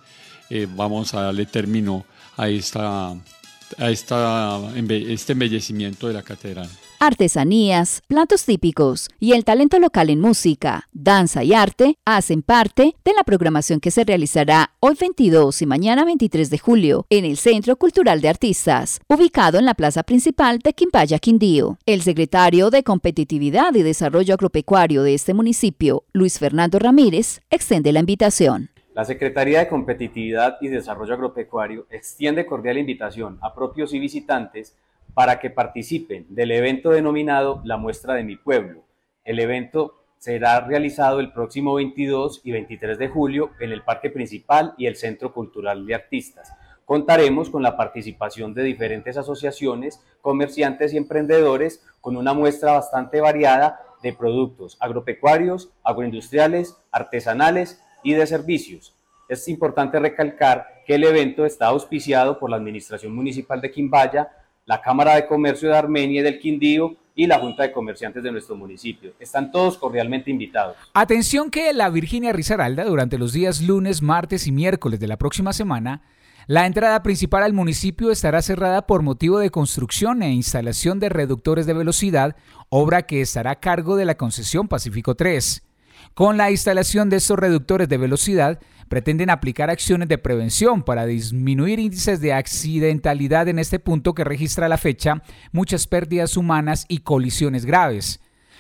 eh, vamos a darle término a, esta, a esta, este embellecimiento de la catedral artesanías, platos típicos y el talento local en música, danza y arte hacen parte de la programación que se realizará hoy 22 y mañana 23 de julio en el Centro Cultural de Artistas, ubicado en la plaza principal de Quimbaya, Quindío. El secretario de Competitividad y Desarrollo Agropecuario de este municipio, Luis Fernando Ramírez, extiende la invitación. La Secretaría de Competitividad y Desarrollo Agropecuario extiende cordial invitación a propios y visitantes para que participen del evento denominado La Muestra de mi Pueblo. El evento será realizado el próximo 22 y 23 de julio en el Parque Principal y el Centro Cultural de Artistas. Contaremos con la participación de diferentes asociaciones, comerciantes y emprendedores con una muestra bastante variada de productos agropecuarios, agroindustriales, artesanales y de servicios. Es importante recalcar que el evento está auspiciado por la Administración Municipal de Quimbaya, la Cámara de Comercio de Armenia y del Quindío y la Junta de Comerciantes de nuestro municipio. Están todos cordialmente invitados. Atención que la Virginia Rizaralda durante los días lunes, martes y miércoles de la próxima semana la entrada principal al municipio estará cerrada por motivo de construcción e instalación de reductores de velocidad, obra que estará a cargo de la concesión Pacífico 3. Con la instalación de estos reductores de velocidad, pretenden aplicar acciones de prevención para disminuir índices de accidentalidad en este punto que registra a la fecha muchas pérdidas humanas y colisiones graves.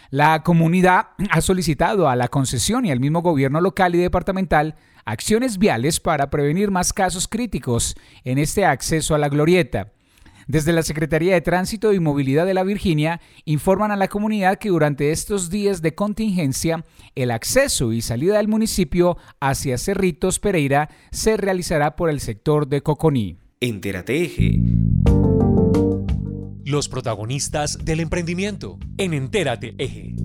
La comunidad ha solicitado a la concesión y al mismo gobierno local y departamental acciones viales para prevenir más casos críticos en este acceso a la glorieta. Desde la Secretaría de Tránsito y Movilidad de la Virginia informan a la comunidad que durante estos días de contingencia el acceso y salida del municipio hacia Cerritos Pereira se realizará por el sector de Coconí. Entérate Eje. Los protagonistas del emprendimiento en Entérate Eje.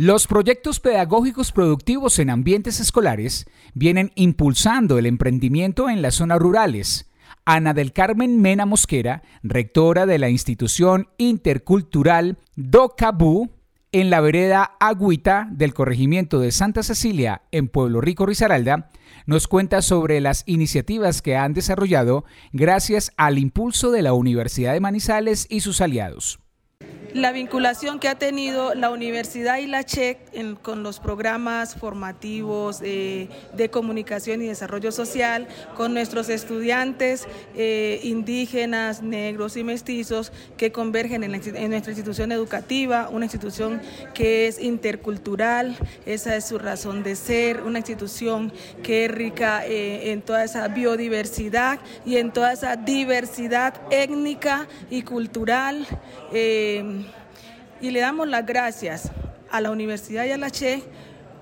Los proyectos pedagógicos productivos en ambientes escolares vienen impulsando el emprendimiento en las zonas rurales. Ana del Carmen Mena Mosquera, rectora de la institución intercultural DOCABU, en la vereda Agüita del corregimiento de Santa Cecilia, en Pueblo Rico, Risaralda, nos cuenta sobre las iniciativas que han desarrollado gracias al impulso de la Universidad de Manizales y sus aliados la vinculación que ha tenido la universidad y la CHEC con los programas formativos de comunicación y desarrollo social, con nuestros estudiantes eh, indígenas, negros y mestizos que convergen en, nuestra institución educativa, una institución que es intercultural, esa es su razón de ser, una institución que es rica eh, en toda esa biodiversidad y en toda esa diversidad étnica y cultural. Eh, y le damos las gracias a la Universidad y a la CHE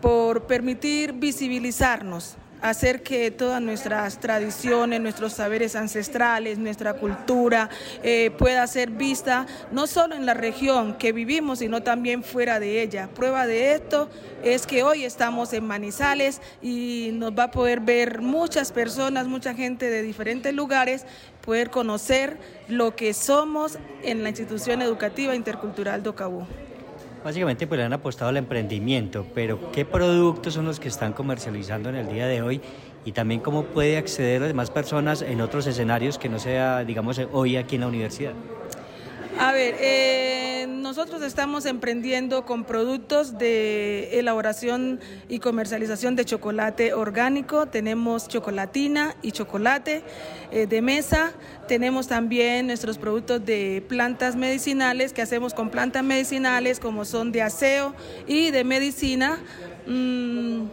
por permitir visibilizarnos, hacer que todas nuestras tradiciones, nuestros saberes ancestrales, nuestra cultura eh, pueda ser vista no solo en la región que vivimos, sino también fuera de ella. Prueba de esto es que hoy estamos en Manizales y nos va a poder ver muchas personas, mucha gente de diferentes lugares, poder conocer lo que somos en la institución educativa intercultural Docabú. Básicamente pues le han apostado al emprendimiento, pero ¿qué productos son los que están comercializando en el día de hoy? Y también cómo puede acceder a demás personas en otros escenarios que no sea, digamos, hoy aquí en la universidad. A ver, eh, nosotros estamos emprendiendo con productos de elaboración y comercialización de chocolate orgánico. Tenemos chocolatina y chocolate eh, de mesa. Tenemos también nuestros productos de plantas medicinales que hacemos con plantas medicinales como son de aseo y de medicina. Mm,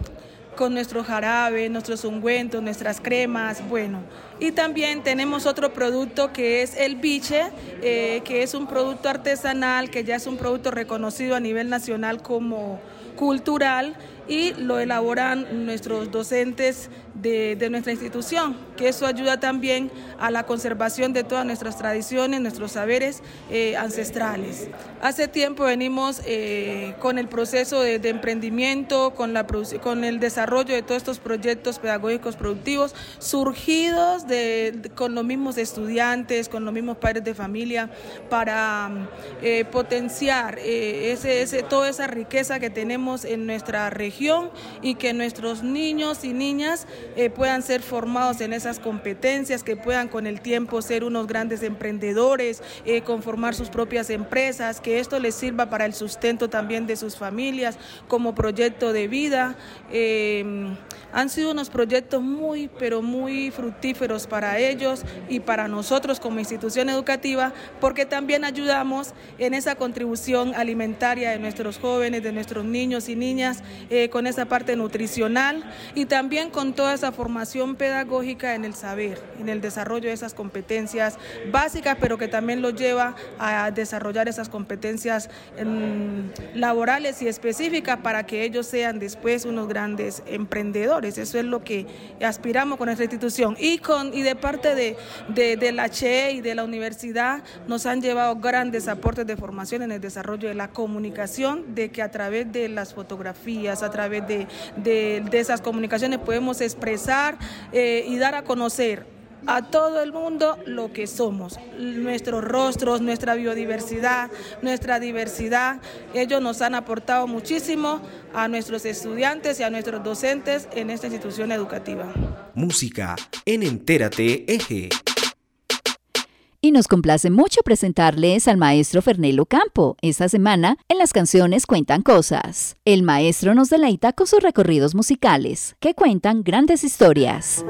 con nuestro jarabe, nuestros ungüentos, nuestras cremas, bueno. Y también tenemos otro producto que es el biche, eh, que es un producto artesanal, que ya es un producto reconocido a nivel nacional como cultural y lo elaboran nuestros docentes de, nuestra institución, que eso ayuda también a la conservación de todas nuestras tradiciones, nuestros saberes eh, ancestrales. Hace tiempo venimos eh, con el proceso de, emprendimiento, con, la, con el desarrollo de todos estos proyectos pedagógicos productivos surgidos de, con los mismos estudiantes, con los mismos padres de familia, para eh, potenciar ese, ese, toda esa riqueza que tenemos en nuestra región y que nuestros niños y niñas eh, puedan ser formados en esas competencias, que puedan con el tiempo ser unos grandes emprendedores, eh, conformar sus propias empresas, que esto les sirva para el sustento también de sus familias como proyecto de vida. Eh, han sido unos proyectos muy, pero muy fructíferos para ellos y para nosotros como institución educativa, porque también ayudamos en esa contribución alimentaria de nuestros jóvenes, de nuestros niños y niñas, con esa parte nutricional y también con toda esa formación pedagógica en el saber, en el desarrollo de esas competencias básicas, pero que también lo lleva a desarrollar esas competencias em, laborales y específicas para que ellos sean después unos grandes emprendedores. Eso es lo que aspiramos con nuestra institución. Y, con, y de parte de, de, la CHE y de la universidad nos han llevado grandes aportes de formación en el desarrollo de la comunicación, de que a través de las fotografías, a través de, de, esas comunicaciones podemos expresar eh, y dar a conocer a todo el mundo lo que somos, nuestros rostros, nuestra biodiversidad, nuestra diversidad. Ellos nos han aportado muchísimo a nuestros estudiantes y a nuestros docentes en esta institución educativa. Música en Entérate Eje. Y nos complace mucho presentarles al maestro Fernelo Campo. Esta semana, en las canciones Cuentan Cosas. El maestro nos deleita con sus recorridos musicales, que cuentan grandes historias.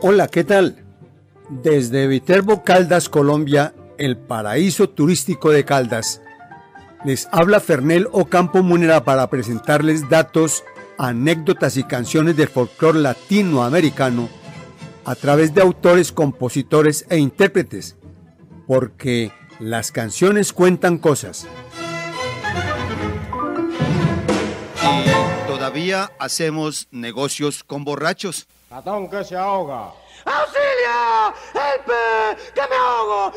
Hola, ¿qué tal? Desde Viterbo Caldas, Colombia, el paraíso turístico de Caldas, les habla Fernel Ocampo Munera para presentarles datos, anécdotas y canciones del folclore latinoamericano a través de autores, compositores e intérpretes, porque las canciones cuentan cosas. Y todavía hacemos negocios con borrachos. Ratón que se ahoga. ¡Auxilio! ¡Helpe! ¡Que me ahogo!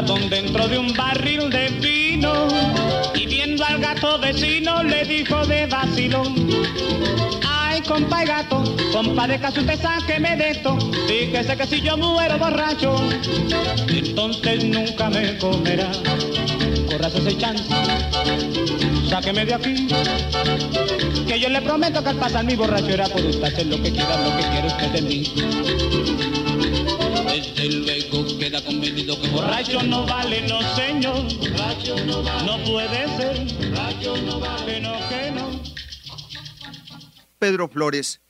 Ratón dentro de un barril de vino y viendo al gato vecino le dijo de vacilón. Ay, compa y gato, compa de caso usted sáqueme de esto, fíjese que si yo muero borracho, entonces nunca me comerá. Corras ese chance, sáqueme de aquí, que yo le prometo que al pasar mi borrachera por usted hacer lo que quiera, lo que quiere usted de mí. Que borracho no vale, no señor. Borracho no vale. No puede ser. Borracho no vale. no, que no. Pedro Flores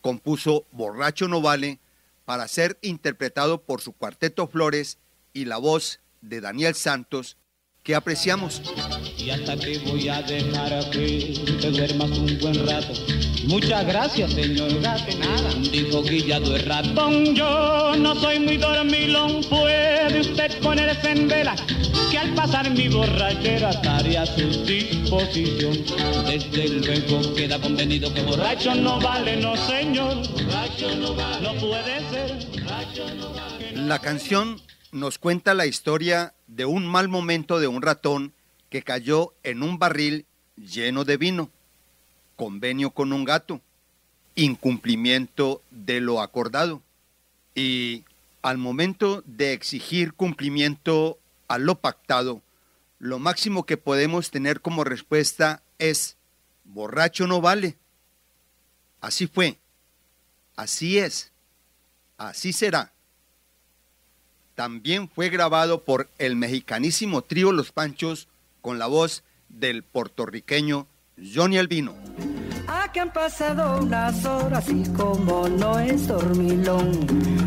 compuso Borracho no vale para ser interpretado por su cuarteto Flores y la voz de Daniel Santos que apreciamos. Y hasta que voy a dejar que te duermas un buen rato. Muchas gracias, señor gato. Nada, dijo Guillado el ratón. Yo no soy muy dormilón, puede usted ponerse en vela. Que al pasar mi borrachera estaré a su disposición. Desde luego queda convenido que borracho no vale, no señor. Borracho no vale, no puede ser. Borracho no vale. La canción nos cuenta la historia de un mal momento de un ratón que cayó en un barril lleno de vino, convenio con un gato, incumplimiento de lo acordado. Y al momento de exigir cumplimiento a lo pactado, lo máximo que podemos tener como respuesta es, borracho no vale. Así fue, así es, así será también fue grabado por el mexicanísimo trío Los Panchos con la voz del puertorriqueño Johnny Albino. Aquí han pasado unas horas y como no es dormilón,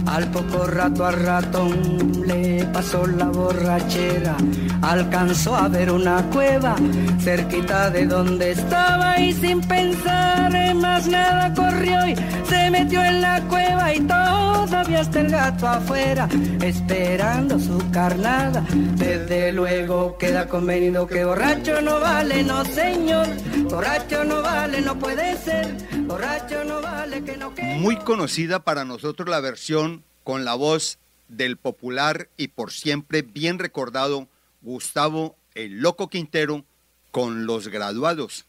al poco rato al ratón le pasó la borrachera, alcanzó a ver una cueva cerquita de donde estaba y sin pensar en más nada corrió y se metió en la cueva y todavía está el gato afuera esperando su carnada. Desde luego queda convenido que borracho no vale, no señor, borracho no vale, no puede Muy conocida para nosotros la versión con la voz del popular y por siempre bien recordado Gustavo el Loco Quintero con los graduados.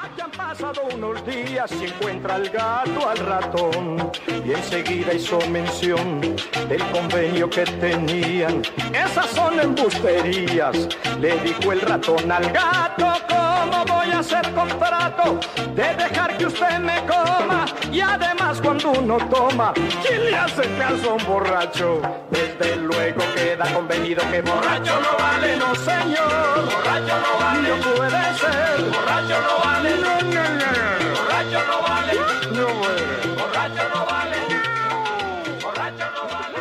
Aquí han pasado unos días y encuentra al gato al ratón y enseguida hizo mención del convenio que tenían. Esas son embusterías, le dijo el ratón al gato, ¿cómo voy a hacer contrato de dejar que usted me coma? Y además cuando uno toma, ¿quién le hace caso a un borracho? Desde luego queda convenido que borracho no vale, no señor, borracho no vale, no puede ser, borracho no vale. No, no, no, Borracho no vale. No puede. Borracho no vale. Borracho no vale.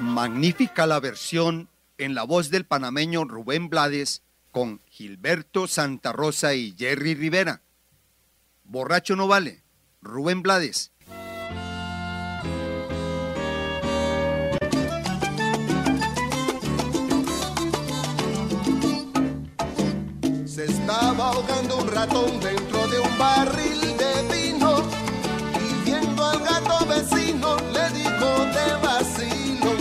Magnífica la versión en la voz del panameño Rubén Blades con Gilberto Santa Rosa y Jerry Rivera. Borracho no vale. Rubén Blades. Estaba ahogando un ratón dentro de un barril de vino y viendo al gato vecino le dijo de vacilo.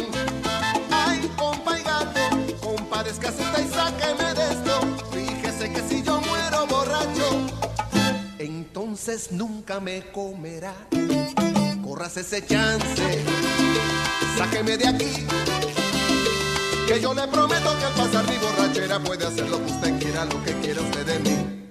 Ay, compa y gato, compadezcase usted y sáqueme de esto. Fíjese que si yo muero borracho, entonces nunca me comerá. Corras ese chance, sáqueme de aquí. Que yo le prometo que al pasar mi borrachera puede hacer lo que usted quiera, lo que quiera usted de mí.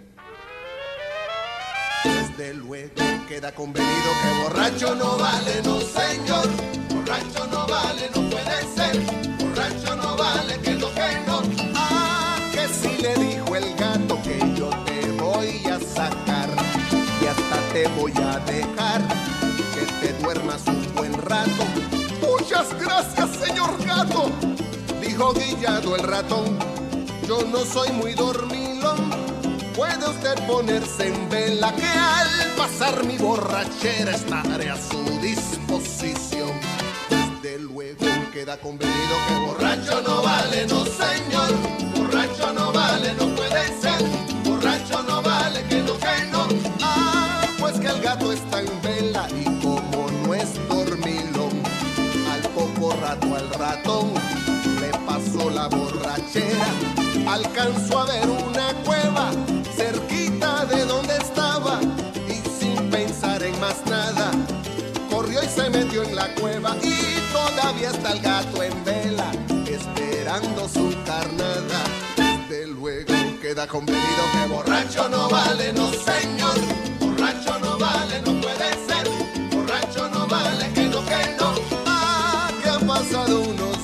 Desde luego queda convenido que borracho no vale, no señor. Borracho no vale, no puede ser. Borracho no vale, que lo que no. Ah, que si le dijo el gato que yo te voy a sacar y hasta te voy a dejar que te duermas un buen rato. Muchas gracias, señor gato dijo Guillado el ratón, yo no soy muy dormilón. Puede usted ponerse en vela que al pasar mi borrachera estaré a su disposición. Desde luego queda convenido que borracho no vale, no señor. Borracho no vale, no puede ser. Borracho no vale, que no, que no. Ah, pues que el gato está en vela y como no es dormilón, al poco rato al ratón borrachera, alcanzó a ver una cueva cerquita de donde estaba y sin pensar en más nada, corrió y se metió en la cueva y todavía está el gato en vela, esperando su carnada. Desde luego queda convenido que borracho no vale, no señor, borracho no vale, no puede ser, borracho no vale, que no, que no. Ah, que han pasado unos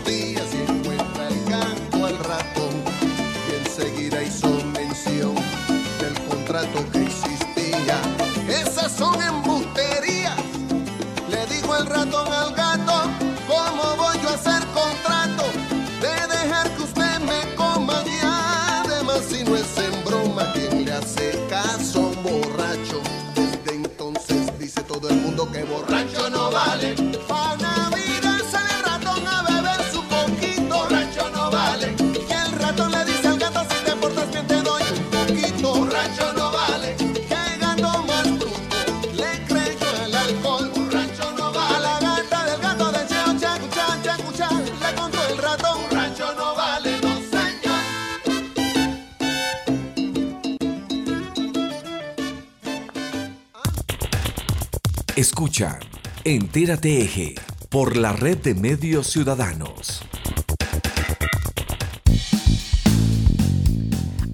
Escucha, Entérate Eje, por la red de medios ciudadanos.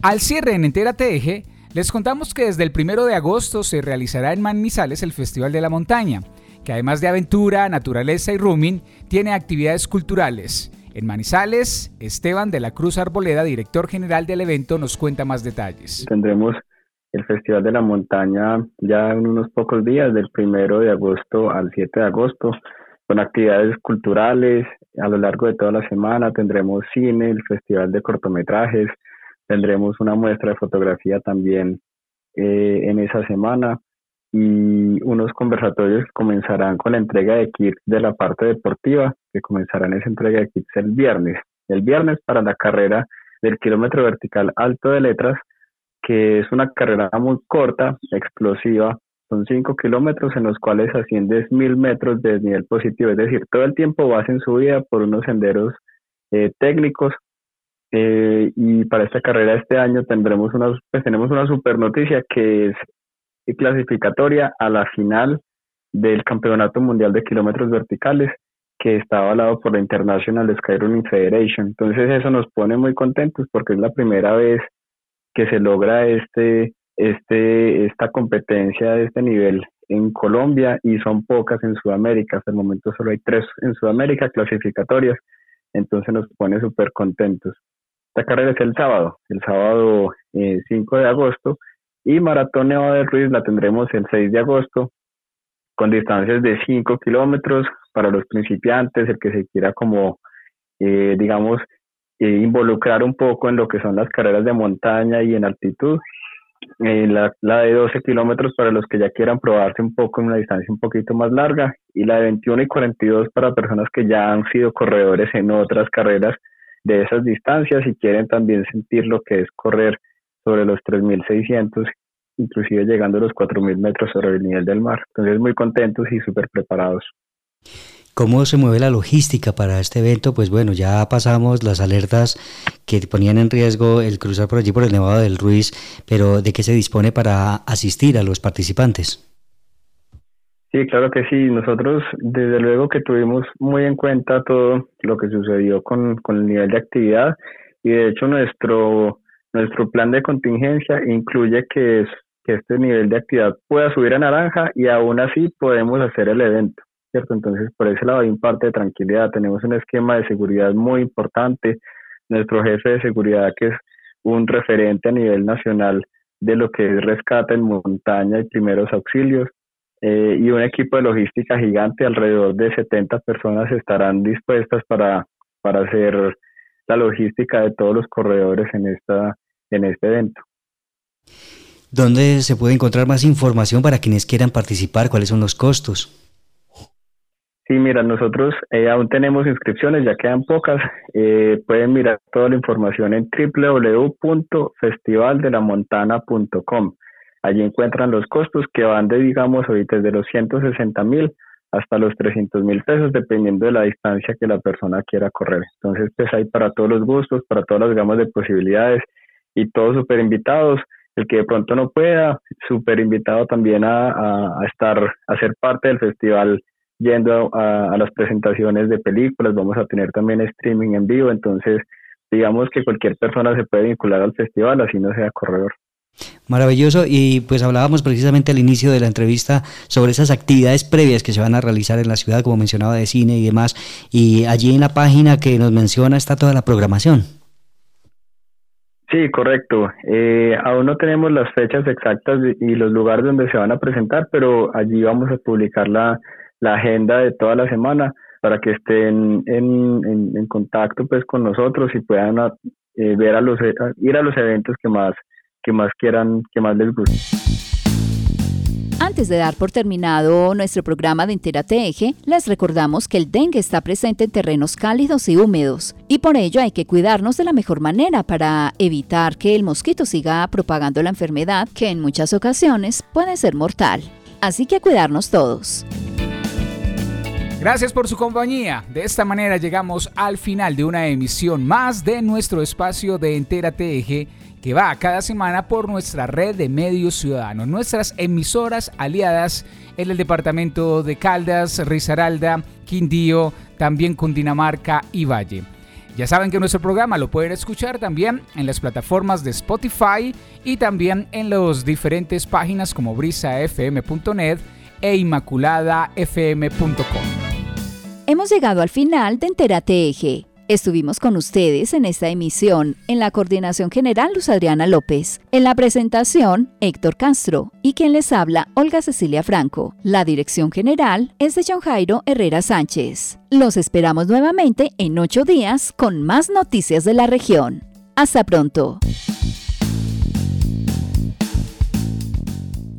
Al cierre en Entérate Eje, les contamos que desde el primero de agosto se realizará en Manizales el Festival de la Montaña, que además de aventura, naturaleza y rooming, tiene actividades culturales. En Manizales, Esteban de la Cruz Arboleda, director general del evento, nos cuenta más detalles. Tendremos el Festival de la Montaña ya en unos pocos días, del primero de agosto al 7 de agosto, con actividades culturales a lo largo de toda la semana. Tendremos cine, el Festival de cortometrajes, tendremos una muestra de fotografía también eh, en esa semana y unos conversatorios que comenzarán con la entrega de kits de la parte deportiva, que comenzarán esa entrega de kits el viernes. El viernes para la carrera del kilómetro vertical alto de letras, que es una carrera muy corta, explosiva, son 5 kilómetros en los cuales asciendes mil metros de desnivel positivo, es decir, todo el tiempo vas en subida por unos senderos eh, técnicos. Eh, y para esta carrera este año tendremos una, pues tenemos una super noticia que es clasificatoria a la final del Campeonato Mundial de Kilómetros Verticales que está avalado por la International Skyrunning Federation. Entonces eso nos pone muy contentos porque es la primera vez que se logra este, este, esta competencia de este nivel en Colombia y son pocas en Sudamérica. Hasta el momento solo hay tres en Sudamérica clasificatorias, entonces nos pone súper contentos. Esta carrera es el sábado, el sábado eh, 5 de agosto y Maratón Nevado de Ruiz la tendremos el 6 de agosto con distancias de 5 kilómetros para los principiantes, el que se quiera como, eh, digamos, involucrar un poco en lo que son las carreras de montaña y en altitud. eh, la, la, de 12 kilómetros para los que ya quieran probarse un poco en una distancia un poquito más larga y la de 21 y 42 para personas que ya han sido corredores en otras carreras de esas distancias y quieren también sentir lo que es correr sobre los 3.600, inclusive llegando a los 4.000 metros sobre el nivel del mar. Entonces muy contentos y súper preparados. ¿Cómo se mueve la logística para este evento? Pues bueno, ya pasamos las alertas que ponían en riesgo el cruzar por allí por el Nevado del Ruiz, pero ¿de qué se dispone para asistir a los participantes? Sí, claro que sí. Nosotros, desde luego que tuvimos muy en cuenta todo lo que sucedió con, con el nivel de actividad y de hecho nuestro, nuestro plan de contingencia incluye que, es, que este nivel de actividad pueda subir a naranja y aún así podemos hacer el evento. Entonces, por ese lado hay un parte de tranquilidad. Tenemos un esquema de seguridad muy importante. Nuestro jefe de seguridad, que es un referente a nivel nacional de lo que es rescate en montaña y primeros auxilios, eh, y un equipo de logística gigante, alrededor de 70 personas estarán dispuestas para, para hacer la logística de todos los corredores en, esta, en este evento. ¿Dónde se puede encontrar más información para quienes quieran participar? ¿Cuáles son los costos? Sí, mira, nosotros eh, aún tenemos inscripciones, ya quedan pocas. Eh, pueden mirar toda la información en www.festivaldelamontana.com. Allí encuentran los costos que van de, digamos, ahorita desde los 160 mil hasta los 300 mil pesos, dependiendo de la distancia que la persona quiera correr. Entonces, pues hay para todos los gustos, para todas las gamas de posibilidades y todos súper invitados. El que de pronto no pueda, súper invitado también a, a, a estar, a ser parte del festival yendo a, las presentaciones de películas, vamos a tener también streaming en vivo, entonces digamos que cualquier persona se puede vincular al festival, así no sea corredor. Maravilloso, y pues hablábamos precisamente al inicio de la entrevista sobre esas actividades previas que se van a realizar en la ciudad, como mencionaba, de cine y demás, y allí en la página que nos menciona está toda la programación. Sí, correcto. Eh, aún no tenemos las fechas exactas y los lugares donde se van a presentar, pero allí vamos a publicar la, la agenda de toda la semana para que estén en, en, contacto pues con nosotros y puedan eh, ver a los ir a los eventos que más que más quieran que más les guste. Antes de dar por terminado nuestro programa de Entérate Eje, les recordamos que el dengue está presente en terrenos cálidos y húmedos y por ello hay que cuidarnos de la mejor manera para evitar que el mosquito siga propagando la enfermedad que en muchas ocasiones puede ser mortal. Así que a cuidarnos todos. Gracias por su compañía. De esta manera llegamos al final de una emisión más de nuestro espacio de Entérate Eje que va cada semana por nuestra red de medios ciudadanos, nuestras emisoras aliadas en el departamento de Caldas, Risaralda, Quindío, también Cundinamarca y Valle. Ya saben que nuestro programa lo pueden escuchar también en las plataformas de Spotify y también en las diferentes páginas como brisafm.net e inmaculadafm.com. Hemos llegado al final de Entérate Eje. Estuvimos con ustedes en esta emisión, en la coordinación general Luz Adriana López, en la presentación Héctor Castro y quien les habla Olga Cecilia Franco. La dirección general es de John Jairo Herrera Sánchez. Los esperamos nuevamente en ocho días con más noticias de la región. Hasta pronto.